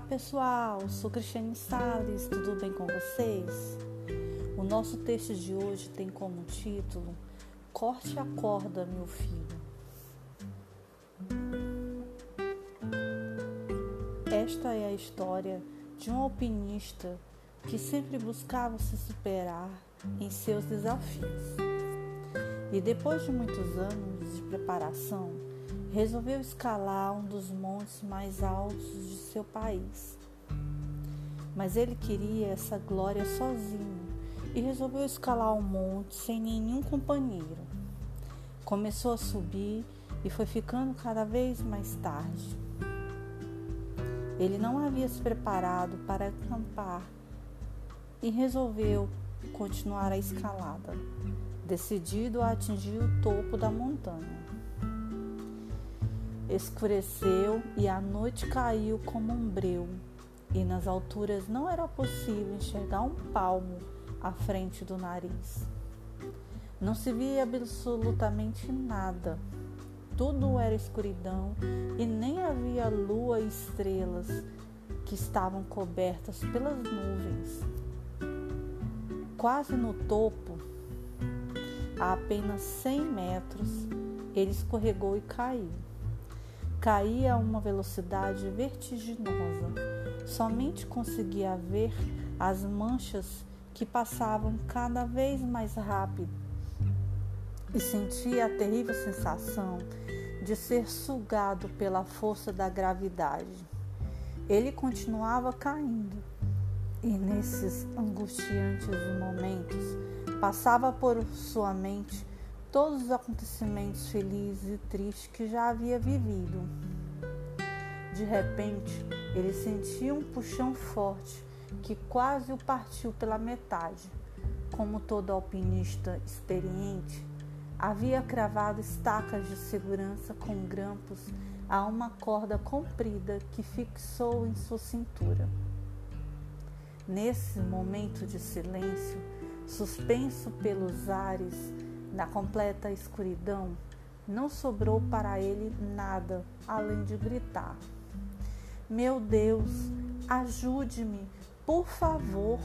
pessoal, sou Cristiane Sales, tudo bem com vocês? O nosso texto de hoje tem como título Corte a corda, meu filho. Esta é a história de um alpinista que sempre buscava se superar em seus desafios. E depois de muitos anos de preparação, resolveu escalar um dos montes mais altos de seu país. Mas ele queria essa glória sozinho e resolveu escalar o monte sem nenhum companheiro. Começou a subir e foi ficando cada vez mais tarde. Ele não havia se preparado para acampar e resolveu continuar a escalada, decidido a atingir o topo da montanha. Escureceu e a noite caiu como um breu, e nas alturas não era possível enxergar um palmo à frente do nariz. Não se via absolutamente nada. Tudo era escuridão e nem havia lua e estrelas que estavam cobertas pelas nuvens. Quase no topo, a apenas 100 metros, ele escorregou e caiu caía a uma velocidade vertiginosa. Somente conseguia ver as manchas que passavam cada vez mais rápido e sentia a terrível sensação de ser sugado pela força da gravidade. Ele continuava caindo e nesses angustiantes momentos passava por sua mente todos os acontecimentos felizes e tristes que já havia vivido. De repente, ele sentiu um puxão forte que quase o partiu pela metade. Como todo alpinista experiente, havia cravado estacas de segurança com grampos a uma corda comprida que fixou em sua cintura. Nesse momento de silêncio, suspenso pelos ares, na completa escuridão, não sobrou para ele nada além de gritar: Meu Deus, ajude-me, por favor.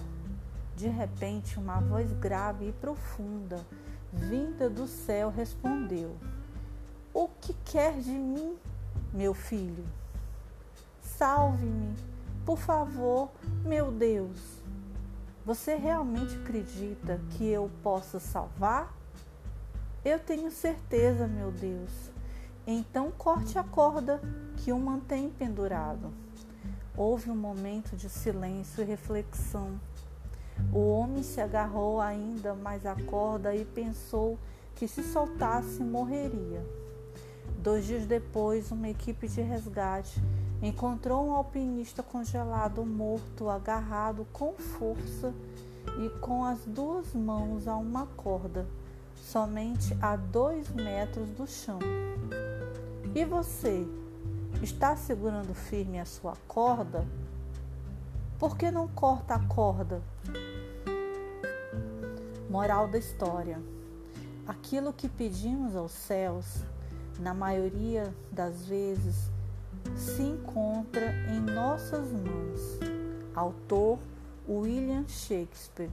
De repente, uma voz grave e profunda, vinda do céu, respondeu: O que quer de mim, meu filho? Salve-me, por favor, meu Deus. Você realmente acredita que eu possa salvar? Eu tenho certeza, meu Deus. Então corte a corda que o mantém pendurado. Houve um momento de silêncio e reflexão. O homem se agarrou ainda mais à corda e pensou que se soltasse morreria. Dois dias depois, uma equipe de resgate encontrou um alpinista congelado morto, agarrado com força e com as duas mãos a uma corda somente a dois metros do chão. E você está segurando firme a sua corda? Por que não corta a corda? Moral da história: aquilo que pedimos aos céus, na maioria das vezes, se encontra em nossas mãos. Autor William Shakespeare